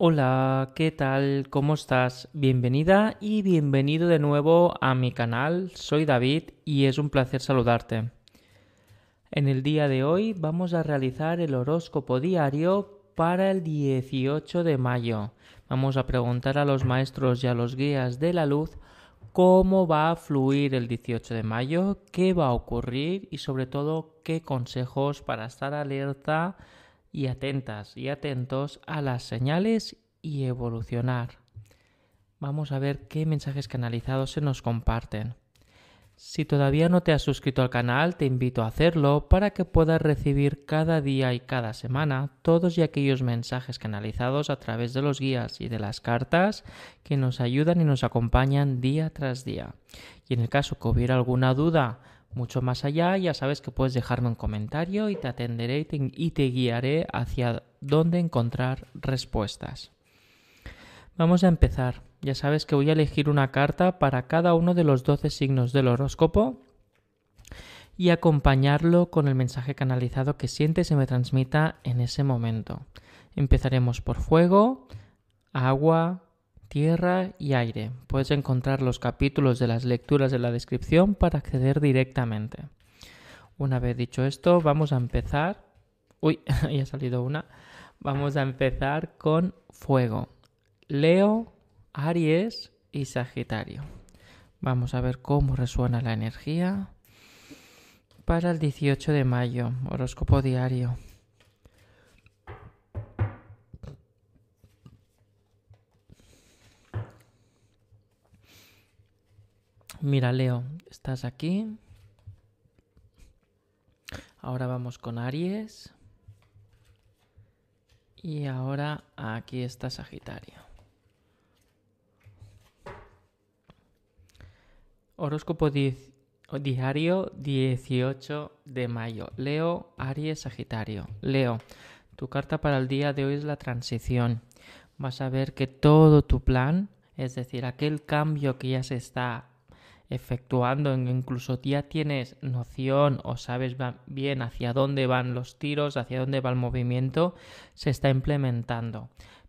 Hola, ¿qué tal? ¿Cómo estás? Bienvenida y bienvenido de nuevo a mi canal. Soy David y es un placer saludarte. En el día de hoy vamos a realizar el horóscopo diario para el 18 de mayo. Vamos a preguntar a los maestros y a los guías de la luz cómo va a fluir el 18 de mayo, qué va a ocurrir y sobre todo qué consejos para estar alerta y atentas y atentos a las señales y evolucionar. Vamos a ver qué mensajes canalizados se nos comparten. Si todavía no te has suscrito al canal, te invito a hacerlo para que puedas recibir cada día y cada semana todos y aquellos mensajes canalizados a través de los guías y de las cartas que nos ayudan y nos acompañan día tras día. Y en el caso que hubiera alguna duda mucho más allá, ya sabes que puedes dejarme un comentario y te atenderé y te, guiaré hacia dónde encontrar respuestas. Vamos a empezar. Ya sabes que voy a elegir una carta para cada uno de los 12 signos del horóscopo y acompañarlo con el mensaje canalizado que siente se me transmita en ese momento. Empezaremos por fuego, agua, tierra y aire. Puedes encontrar los capítulos de las lecturas en la descripción para acceder directamente. Una vez dicho esto, vamos a empezar. Uy, ya ha salido una. Vamos a empezar con fuego. Leo, Aries y Sagitario. Vamos a ver cómo resuena la energía para el 18 de mayo, horóscopo diario. Mira, Leo, estás aquí. Ahora vamos con Aries. Y ahora aquí está Sagitario. Horóscopo diario 18 de mayo. Leo, Aries, Sagitario. Leo, tu carta para el día de hoy es la transición. Vas a ver que todo tu plan, es decir, aquel cambio que ya se está efectuando, incluso ya tienes noción o sabes bien hacia dónde van los tiros, hacia dónde va el movimiento, se está implementando.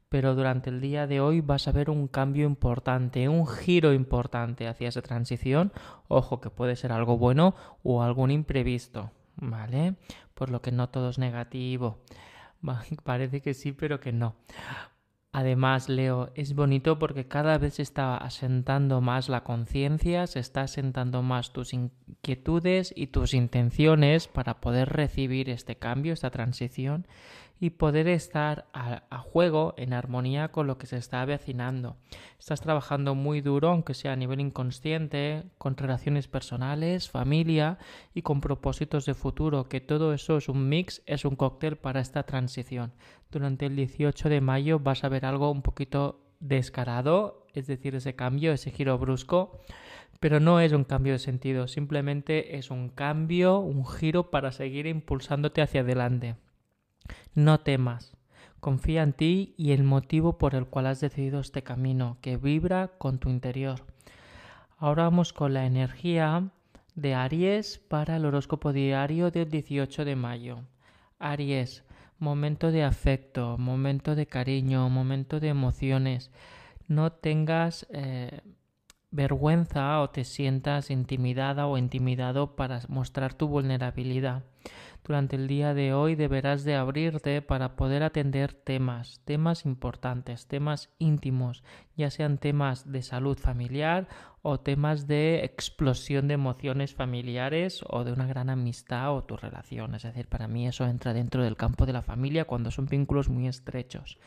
Pero durante el día de hoy vas a ver un cambio importante, un giro importante hacia esa transición. Ojo que puede ser algo bueno o algún imprevisto, ¿vale? Por lo que no todo es negativo. Parece que sí, pero que no. Además, Leo, es bonito porque cada vez se está asentando más la conciencia, se está asentando más tus inquietudes y tus intenciones para poder recibir este cambio, esta transición y poder estar a, juego en armonía con lo que se está avecinando. Estás trabajando muy duro, aunque sea a nivel inconsciente, con relaciones personales, familia y con propósitos de futuro, que todo eso es un mix, es un cóctel para esta transición. Durante el 18 de mayo vas a ver algo un poquito descarado, es decir, ese cambio, ese giro brusco, pero no es un cambio de sentido, simplemente es un cambio, un giro para seguir impulsándote hacia adelante. No temas. Confía en ti y el motivo por el cual has decidido este camino, que vibra con tu interior. Ahora vamos con la energía de Aries para el horóscopo diario del 18 de mayo. Aries, momento de afecto, momento de cariño, momento de emociones. No tengas eh, vergüenza o te sientas intimidada o intimidado para mostrar tu vulnerabilidad. Durante el día de hoy deberás de abrirte para poder atender temas, temas importantes, temas íntimos, ya sean temas de salud familiar o temas de explosión de emociones familiares o de una gran amistad o tu relación. Es decir, para mí eso entra dentro del campo de la familia cuando son vínculos muy estrechos.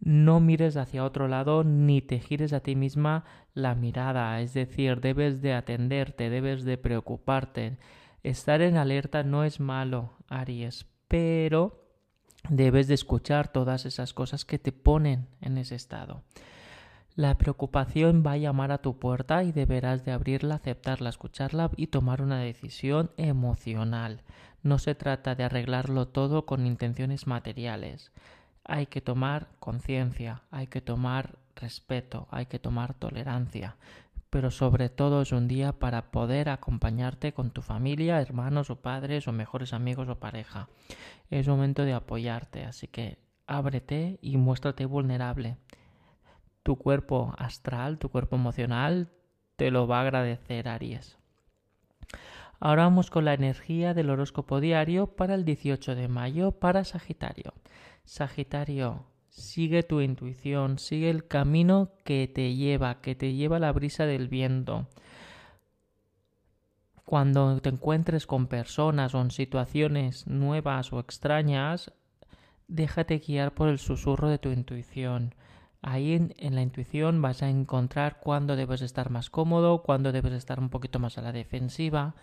No mires hacia otro lado ni te gires a ti misma la mirada, es decir, debes de atenderte, debes de preocuparte Estar en alerta no es malo, Aries, pero debes de escuchar todas esas cosas que te ponen en ese estado. La preocupación va a llamar a tu puerta y deberás de abrirla, aceptarla, escucharla y tomar una decisión emocional. No se trata de arreglarlo todo con intenciones materiales. Hay que tomar conciencia, hay que tomar respeto, hay que tomar tolerancia pero sobre todo es un día para poder acompañarte con tu familia, hermanos o padres o mejores amigos o pareja. Es momento de apoyarte, así que ábrete y muéstrate vulnerable. Tu cuerpo astral, tu cuerpo emocional, te lo va a agradecer, Aries. Ahora vamos con la energía del horóscopo diario para el 18 de mayo para Sagitario. Sagitario, sigue tu intuición, sigue el camino que te lleva, que te lleva la brisa del viento. Cuando te encuentres con personas o en situaciones nuevas o extrañas, déjate guiar por el susurro de tu intuición. Ahí en, la intuición vas a encontrar cuándo debes estar más cómodo, cuándo debes estar un poquito más a la defensiva,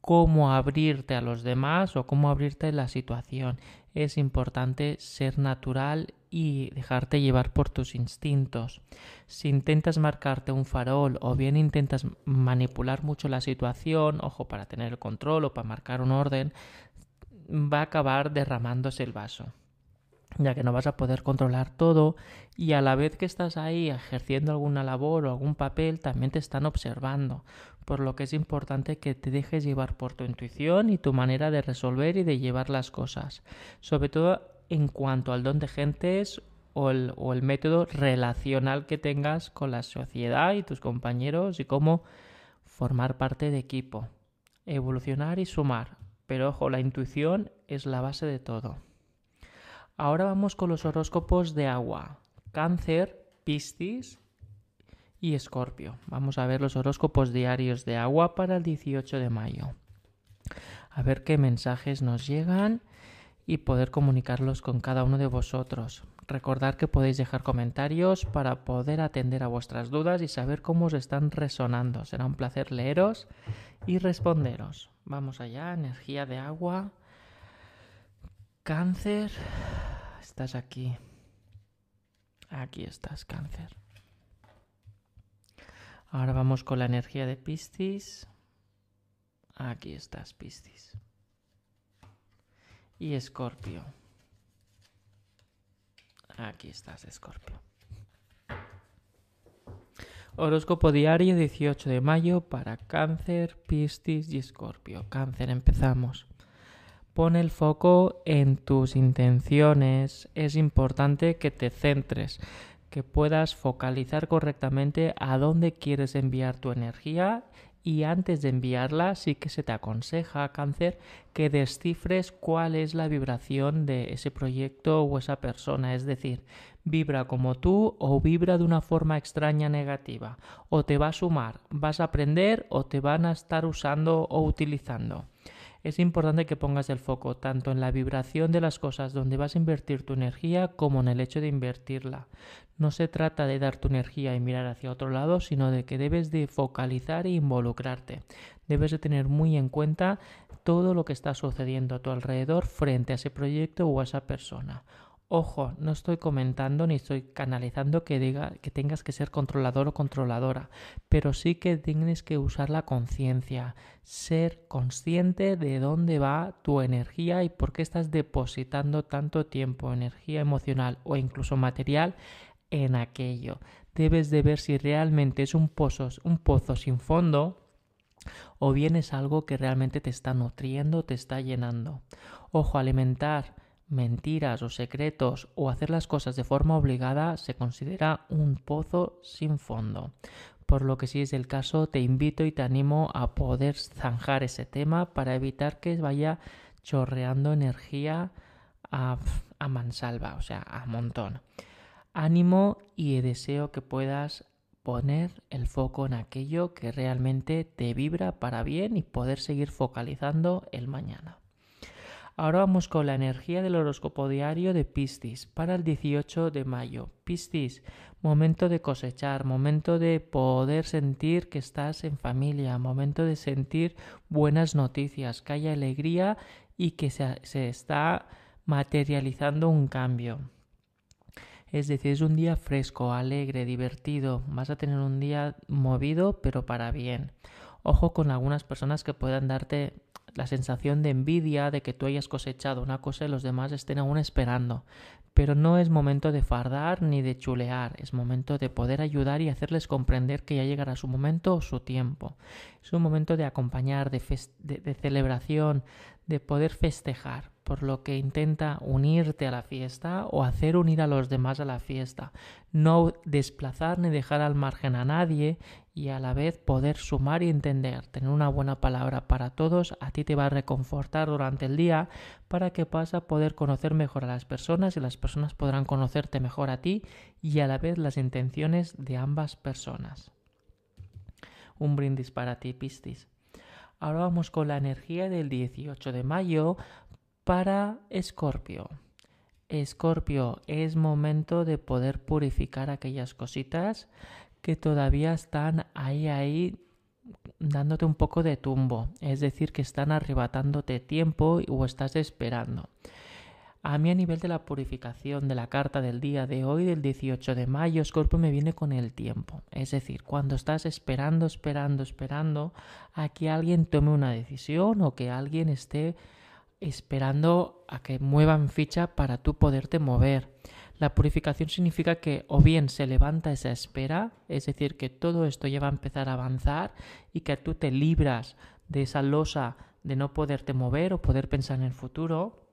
cómo abrirte a los demás o cómo abrirte la situación. Es importante ser natural y dejarte llevar por tus instintos. Si intentas marcarte un farol o bien intentas manipular mucho la situación, ojo, para tener el control o para marcar un orden, va a acabar derramándose el vaso ya que no vas a poder controlar todo y a la vez que estás ahí ejerciendo alguna labor o algún papel también te están observando, por lo que es importante que te dejes llevar por tu intuición y tu manera de resolver y de llevar las cosas, sobre todo en cuanto al don de gentes o el, o el método relacional que tengas con la sociedad y tus compañeros y cómo formar parte de equipo, evolucionar y sumar, pero ojo, la intuición es la base de todo. Ahora vamos con los horóscopos de agua. Cáncer, Piscis y Escorpio. Vamos a ver los horóscopos diarios de agua para el 18 de mayo. A ver qué mensajes nos llegan y poder comunicarlos con cada uno de vosotros. Recordad que podéis dejar comentarios para poder atender a vuestras dudas y saber cómo os están resonando. Será un placer leeros y responderos. Vamos allá, energía de agua. Cáncer, estás aquí. Aquí estás, cáncer. Ahora vamos con la energía de Piscis. Aquí estás, Piscis. Y Escorpio. Aquí estás, Escorpio. Horóscopo diario 18 de mayo para Cáncer, Piscis y Escorpio. Cáncer, empezamos. Pon el foco en tus intenciones. Es importante que te centres, que puedas focalizar correctamente a dónde quieres enviar tu energía y antes de enviarla sí que se te aconseja, cáncer, que descifres cuál es la vibración de ese proyecto o esa persona. Es decir, vibra como tú o vibra de una forma extraña negativa. O te va a sumar, vas a aprender o te van a estar usando o utilizando es importante que pongas el foco tanto en la vibración de las cosas donde vas a invertir tu energía como en el hecho de invertirla. No se trata de dar tu energía y mirar hacia otro lado, sino de que debes de focalizar e involucrarte. Debes de tener muy en cuenta todo lo que está sucediendo a tu alrededor frente a ese proyecto o a esa persona. Ojo, no estoy comentando ni estoy canalizando que diga que tengas que ser controlador o controladora, pero sí que tienes que usar la conciencia, ser consciente de dónde va tu energía y por qué estás depositando tanto tiempo, energía emocional o incluso material en aquello. Debes de ver si realmente es un pozo, un pozo sin fondo o bien es algo que realmente te está nutriendo, te está llenando. Ojo, alimentar mentiras o secretos o hacer las cosas de forma obligada se considera un pozo sin fondo. Por lo que si es el caso, te invito y te animo a poder zanjar ese tema para evitar que vaya chorreando energía a, mansalva, o sea, a montón. Ánimo y deseo que puedas poner el foco en aquello que realmente te vibra para bien y poder seguir focalizando el mañana. Ahora vamos con la energía del horóscopo diario de Piscis para el 18 de mayo. Piscis, momento de cosechar, momento de poder sentir que estás en familia, momento de sentir buenas noticias, que haya alegría y que se, se está materializando un cambio. Es decir, es un día fresco, alegre, divertido. Vas a tener un día movido, pero para bien. Ojo con algunas personas que puedan darte la sensación de envidia de que tú hayas cosechado una cosa y los demás estén aún esperando. Pero no es momento de fardar ni de chulear, es momento de poder ayudar y hacerles comprender que ya llegará su momento o su tiempo. Es un momento de acompañar, de, de celebración, de poder festejar. por lo que intenta unirte a la fiesta o hacer unir a los demás a la fiesta, no desplazar ni dejar al margen a nadie y a la vez poder sumar y entender, tener una buena palabra para todos, a ti te va a reconfortar durante el día para que puedas poder conocer mejor a las personas y las personas podrán conocerte mejor a ti y a la vez las intenciones de ambas personas. Un brindis para ti, Pistis. Ahora vamos con la energía del 18 de mayo para Escorpio. Escorpio, es momento de poder purificar aquellas cositas que todavía están ahí, ahí, dándote un poco de tumbo, es decir, que están arrebatándote tiempo o estás esperando. A mí a nivel de la purificación de la carta del día de hoy, del 18 de mayo, Scorpio me viene con el tiempo. Es decir, cuando estás esperando, esperando, esperando a que alguien tome una decisión o que alguien esté esperando a que muevan ficha para tú poderte mover. La purificación significa que o bien se levanta esa espera, es decir, que todo esto ya va a empezar a avanzar y que tú te libras de esa losa de no poderte mover o poder pensar en el futuro,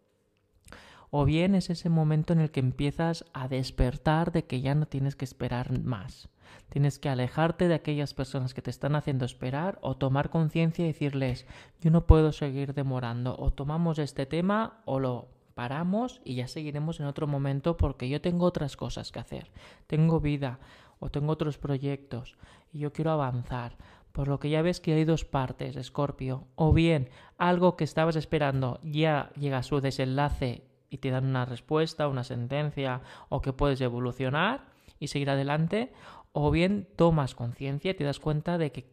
o bien es ese momento en el que empiezas a despertar de que ya no tienes que esperar más. Tienes que alejarte de aquellas personas que te están haciendo esperar o tomar conciencia y decirles, yo no puedo seguir demorando, o tomamos este tema o lo paramos y ya seguiremos en otro momento porque yo tengo otras cosas que hacer, tengo vida o tengo otros proyectos y yo quiero avanzar. Por lo que ya ves que hay dos partes, Escorpio. O bien algo que estabas esperando ya llega a su desenlace y te dan una respuesta, una sentencia o que puedes evolucionar y seguir adelante. O bien tomas conciencia y te das cuenta de que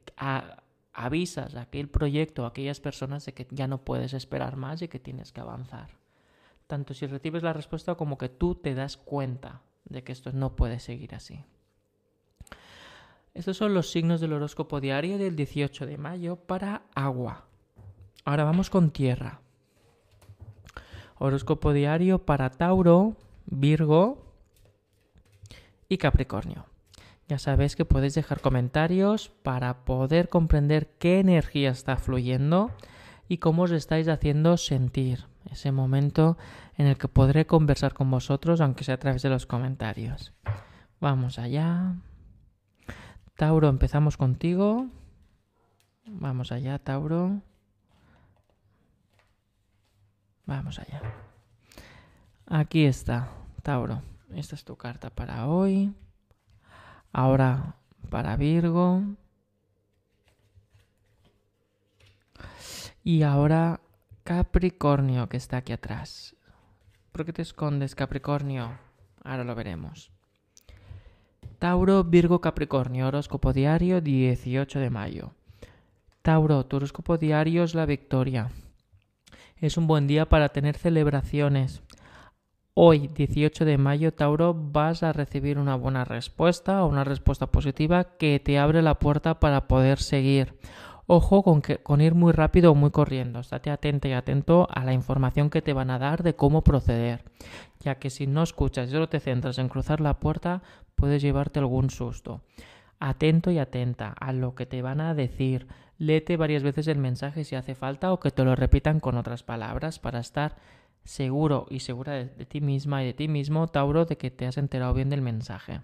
avisas a aquel proyecto, a aquellas personas de que ya no puedes esperar más y que tienes que avanzar tanto si recibes la respuesta como que tú te das cuenta de que esto no puede seguir así. Estos son los signos del horóscopo diario del 18 de mayo para agua. Ahora vamos con tierra. Horóscopo diario para Tauro, Virgo y Capricornio. Ya sabéis que podéis dejar comentarios para poder comprender qué energía está fluyendo y cómo os estáis haciendo sentir ese momento en el que podré conversar con vosotros, aunque sea a través de los comentarios. Vamos allá. Tauro, empezamos contigo. Vamos allá, Tauro. Vamos allá. Aquí está, Tauro. Esta es tu carta para hoy. Ahora para Virgo. Y ahora Capricornio, que está aquí atrás. ¿Por qué te escondes, Capricornio? Ahora lo veremos. Tauro, Virgo, Capricornio, horóscopo diario 18 de mayo. Tauro, tu horóscopo diario es la victoria. Es un buen día para tener celebraciones. Hoy, 18 de mayo, Tauro, vas a recibir una buena respuesta o una respuesta positiva que te abre la puerta para poder seguir. Ojo con, ir muy rápido o muy corriendo. Estate atento y atento a la información que te van a dar de cómo proceder, ya que si no escuchas y solo te centras en cruzar la puerta, puedes llevarte algún susto. Atento y atenta a lo que te van a decir. Léete varias veces el mensaje si hace falta o que te lo repitan con otras palabras para estar seguro y segura de, de ti misma y de ti mismo, Tauro, de que te has enterado bien del mensaje.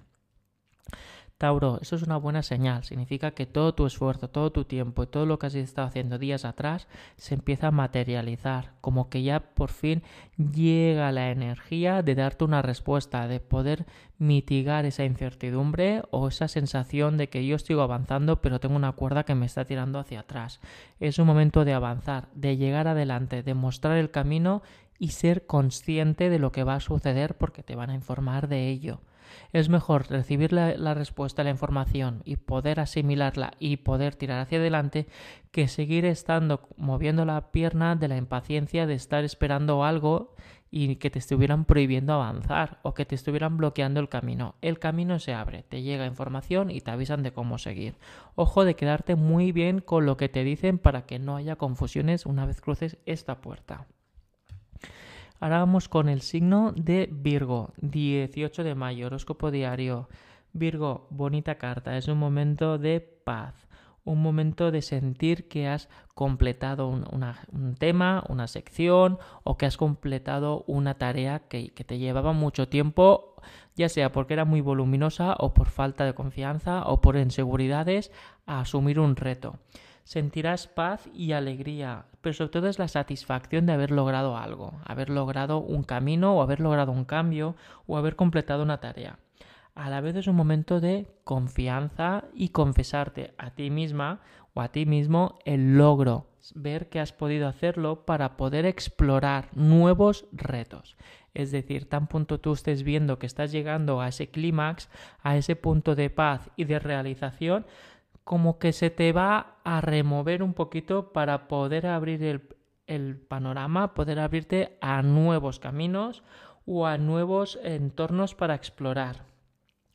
Tauro, eso es una buena señal. Significa que todo tu esfuerzo, todo tu tiempo y todo lo que has estado haciendo días atrás se empieza a materializar. Como que ya por fin llega la energía de darte una respuesta, de poder mitigar esa incertidumbre o esa sensación de que yo sigo avanzando pero tengo una cuerda que me está tirando hacia atrás. Es un momento de avanzar, de llegar adelante, de mostrar el camino y ser consciente de lo que va a suceder porque te van a informar de ello. Es mejor recibir la, respuesta a la información y poder asimilarla y poder tirar hacia adelante que seguir estando moviendo la pierna de la impaciencia de estar esperando algo y que te estuvieran prohibiendo avanzar o que te estuvieran bloqueando el camino. El camino se abre, te llega información y te avisan de cómo seguir. Ojo de quedarte muy bien con lo que te dicen para que no haya confusiones una vez cruces esta puerta. Ahora vamos con el signo de Virgo, 18 de mayo, horóscopo diario. Virgo, bonita carta, es un momento de paz, un momento de sentir que has completado un, tema, una sección o que has completado una tarea que, que te llevaba mucho tiempo, ya sea porque era muy voluminosa o por falta de confianza o por inseguridades, a asumir un reto. Sentirás paz y alegría, pero sobre todo es la satisfacción de haber logrado algo, haber logrado un camino o haber logrado un cambio o haber completado una tarea a la vez es un momento de confianza y confesarte a ti misma o a ti mismo el logro, ver que has podido hacerlo para poder explorar nuevos retos. Es decir, tan punto tú estés viendo que estás llegando a ese clímax, a ese punto de paz y de realización, como que se te va a remover un poquito para poder abrir el, panorama, poder abrirte a nuevos caminos o a nuevos entornos para explorar.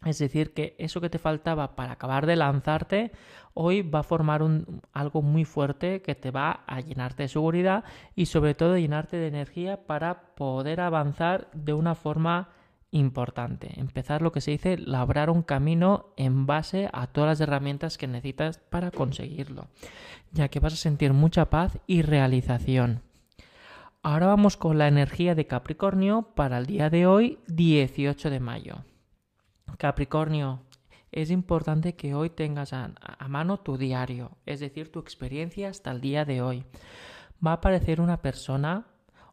Es decir, que eso que te faltaba para acabar de lanzarte, hoy va a formar un, algo muy fuerte que te va a llenarte de seguridad y sobre todo llenarte de energía para poder avanzar de una forma importante. Empezar lo que se dice, labrar un camino en base a todas las herramientas que necesitas para conseguirlo, ya que vas a sentir mucha paz y realización. Ahora vamos con la energía de Capricornio para el día de hoy, 18 de mayo. Capricornio, es importante que hoy tengas a, mano tu diario, es decir, tu experiencia hasta el día de hoy. Va a aparecer una persona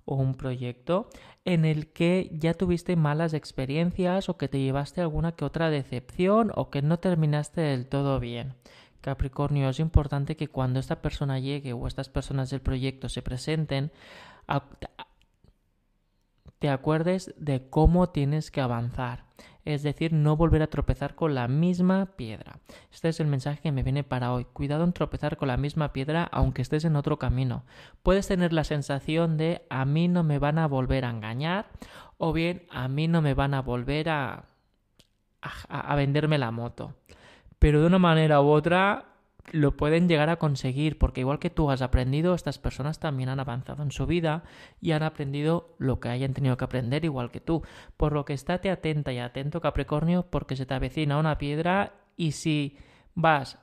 o un proyecto en el que ya tuviste malas experiencias o que te llevaste alguna que otra decepción o que no terminaste del todo bien. Capricornio, es importante que cuando esta persona llegue o estas personas del proyecto se presenten, te acuerdes de cómo tienes que avanzar es decir, no volver a tropezar con la misma piedra. Este es el mensaje que me viene para hoy. Cuidado en tropezar con la misma piedra aunque estés en otro camino. Puedes tener la sensación de a mí no me van a volver a engañar o bien a mí no me van a volver a, a, a venderme la moto. Pero de una manera u otra lo pueden llegar a conseguir, porque igual que tú has aprendido, estas personas también han avanzado en su vida y han aprendido lo que hayan tenido que aprender igual que tú. Por lo que estate atenta y atento, Capricornio, porque se te avecina una piedra y si vas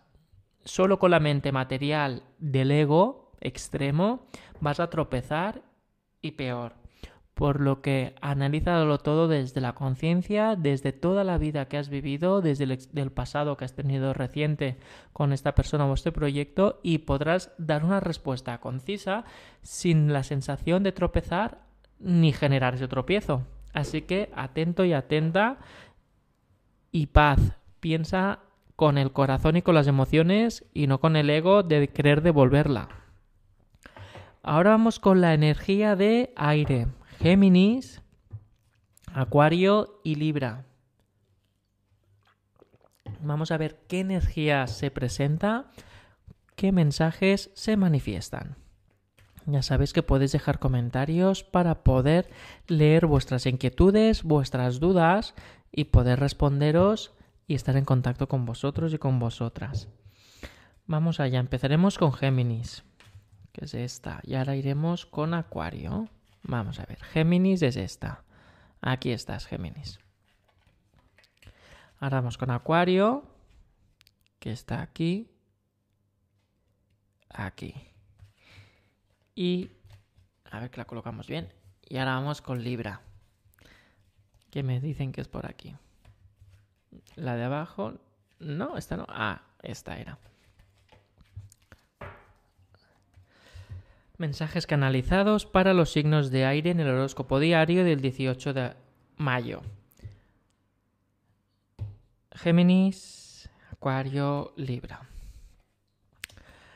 solo con la mente material del ego extremo, vas a tropezar y peor por lo que analízalo todo desde la conciencia, desde toda la vida que has vivido, desde el pasado que has tenido reciente con esta persona o este proyecto y podrás dar una respuesta concisa sin la sensación de tropezar ni generar ese tropiezo. Así que atento y atenta y paz. Piensa con el corazón y con las emociones y no con el ego de querer devolverla. Ahora vamos con la energía de aire. Géminis, Acuario y Libra. Vamos a ver qué energía se presenta, qué mensajes se manifiestan. Ya sabéis que podéis dejar comentarios para poder leer vuestras inquietudes, vuestras dudas y poder responderos y estar en contacto con vosotros y con vosotras. Vamos allá, empezaremos con Géminis, que es esta, y ahora iremos con Acuario. Vamos a ver, Géminis es esta. Aquí estás, Géminis. Ahora vamos con Acuario, que está aquí, aquí. Y a ver que la colocamos bien. Y ahora vamos con Libra, que me dicen que es por aquí. La de abajo, no, esta no. Ah, esta era. Mensajes canalizados para los signos de aire en el horóscopo diario del 18 de mayo. Géminis, Acuario, Libra.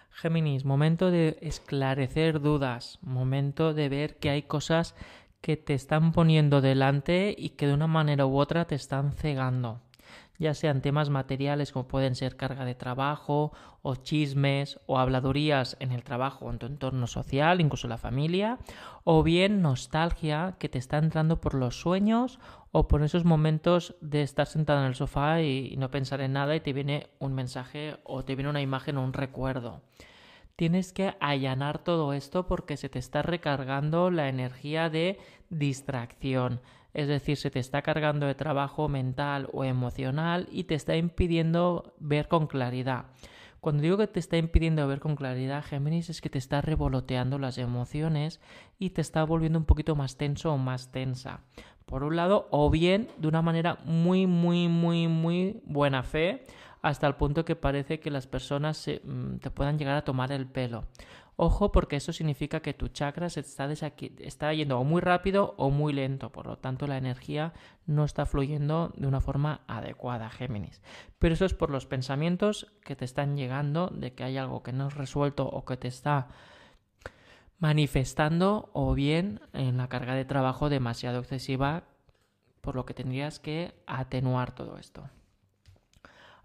Géminis, momento de esclarecer dudas, momento de ver que hay cosas que te están poniendo delante y que de una manera u otra te están cegando ya sean temas materiales como pueden ser carga de trabajo o chismes o habladurías en el trabajo o en tu entorno social, incluso la familia, o bien nostalgia que te está entrando por los sueños o por esos momentos de estar sentado en el sofá y no pensar en nada y te viene un mensaje o te viene una imagen o un recuerdo. Tienes que allanar todo esto porque se te está recargando la energía de distracción es decir, se te está cargando de trabajo mental o emocional y te está impidiendo ver con claridad. Cuando digo que te está impidiendo ver con claridad, Géminis, es que te está revoloteando las emociones y te está volviendo un poquito más tenso o más tensa. Por un lado, o bien de una manera muy, muy, muy, muy buena fe, hasta el punto que parece que las personas mm, te puedan llegar a tomar el pelo. Ojo porque eso significa que tu chakra se está, está yendo o muy rápido o muy lento, por lo tanto la energía no está fluyendo de una forma adecuada, Géminis. Pero eso es por los pensamientos que te están llegando de que hay algo que no es resuelto o que te está manifestando o bien en la carga de trabajo demasiado excesiva, por lo que tendrías que atenuar todo esto.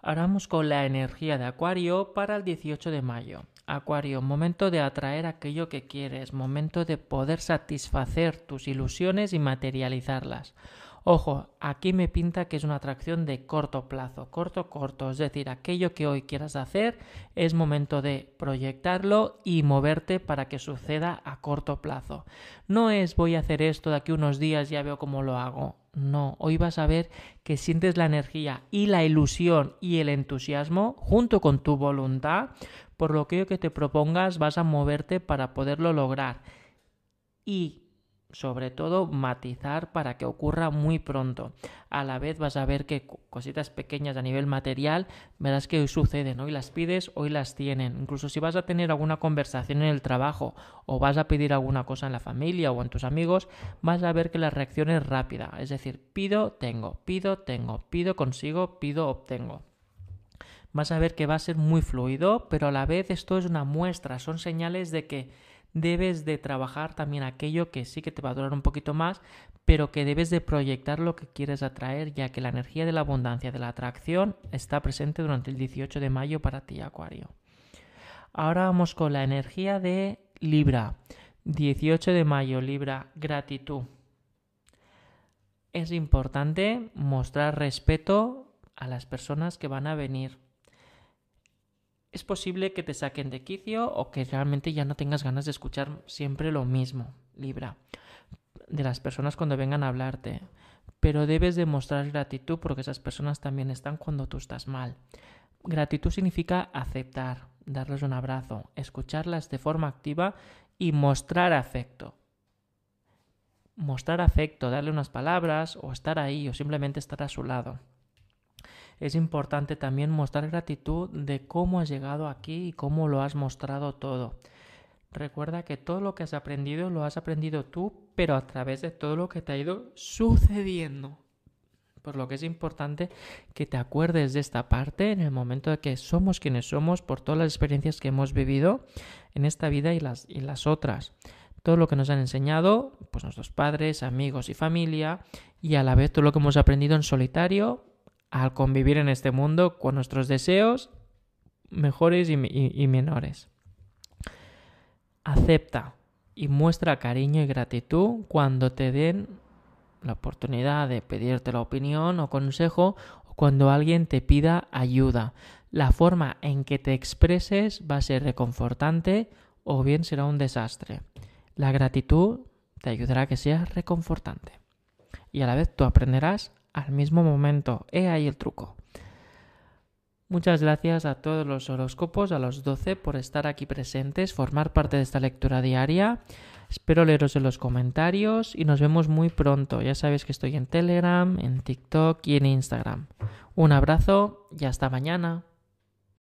Ahora vamos con la energía de Acuario para el 18 de mayo. Acuario, momento de atraer aquello que quieres, momento de poder satisfacer tus ilusiones y materializarlas. Ojo, aquí me pinta que es una atracción de corto plazo, corto, corto, es decir, aquello que hoy quieras hacer es momento de proyectarlo y moverte para que suceda a corto plazo. No es voy a hacer esto de aquí unos días, ya veo cómo lo hago. No, hoy vas a ver que sientes la energía y la ilusión y el entusiasmo junto con tu voluntad, por lo que que te propongas vas a moverte para poderlo lograr. Y sobre todo matizar para que ocurra muy pronto. A la vez vas a ver que cositas pequeñas a nivel material, verás que hoy suceden, hoy las pides, hoy las tienen. Incluso si vas a tener alguna conversación en el trabajo o vas a pedir alguna cosa en la familia o en tus amigos, vas a ver que la reacción es rápida. Es decir, pido, tengo, pido, tengo, pido, consigo, pido, obtengo vas a ver que va a ser muy fluido, pero a la vez esto es una muestra, son señales de que debes de trabajar también aquello que sí que te va a durar un poquito más, pero que debes de proyectar lo que quieres atraer, ya que la energía de la abundancia, de la atracción, está presente durante el 18 de mayo para ti, Acuario. Ahora vamos con la energía de Libra. 18 de mayo, Libra, gratitud. Es importante mostrar respeto a las personas que van a venir es posible que te saquen de quicio o que realmente ya no tengas ganas de escuchar siempre lo mismo, Libra, de las personas cuando vengan a hablarte. Pero debes demostrar gratitud porque esas personas también están cuando tú estás mal. Gratitud significa aceptar, darles un abrazo, escucharlas de forma activa y mostrar afecto. Mostrar afecto, darle unas palabras o estar ahí o simplemente estar a su lado es importante también mostrar gratitud de cómo has llegado aquí y cómo lo has mostrado todo. Recuerda que todo lo que has aprendido lo has aprendido tú, pero a través de todo lo que te ha ido sucediendo. Por lo que es importante que te acuerdes de esta parte en el momento de que somos quienes somos por todas las experiencias que hemos vivido en esta vida y las, y las otras. Todo lo que nos han enseñado, pues nuestros padres, amigos y familia, y a la vez todo lo que hemos aprendido en solitario al convivir en este mundo con nuestros deseos mejores y, menores. Acepta y muestra cariño y gratitud cuando te den la oportunidad de pedirte la opinión o consejo o cuando alguien te pida ayuda. La forma en que te expreses va a ser reconfortante o bien será un desastre. La gratitud te ayudará a que seas reconfortante. Y a la vez tú aprenderás al mismo momento. He ahí el truco. Muchas gracias a todos los horóscopos, a los 12, por estar aquí presentes, formar parte de esta lectura diaria. Espero leeros en los comentarios y nos vemos muy pronto. Ya sabéis que estoy en Telegram, en TikTok y en Instagram. Un abrazo y hasta mañana.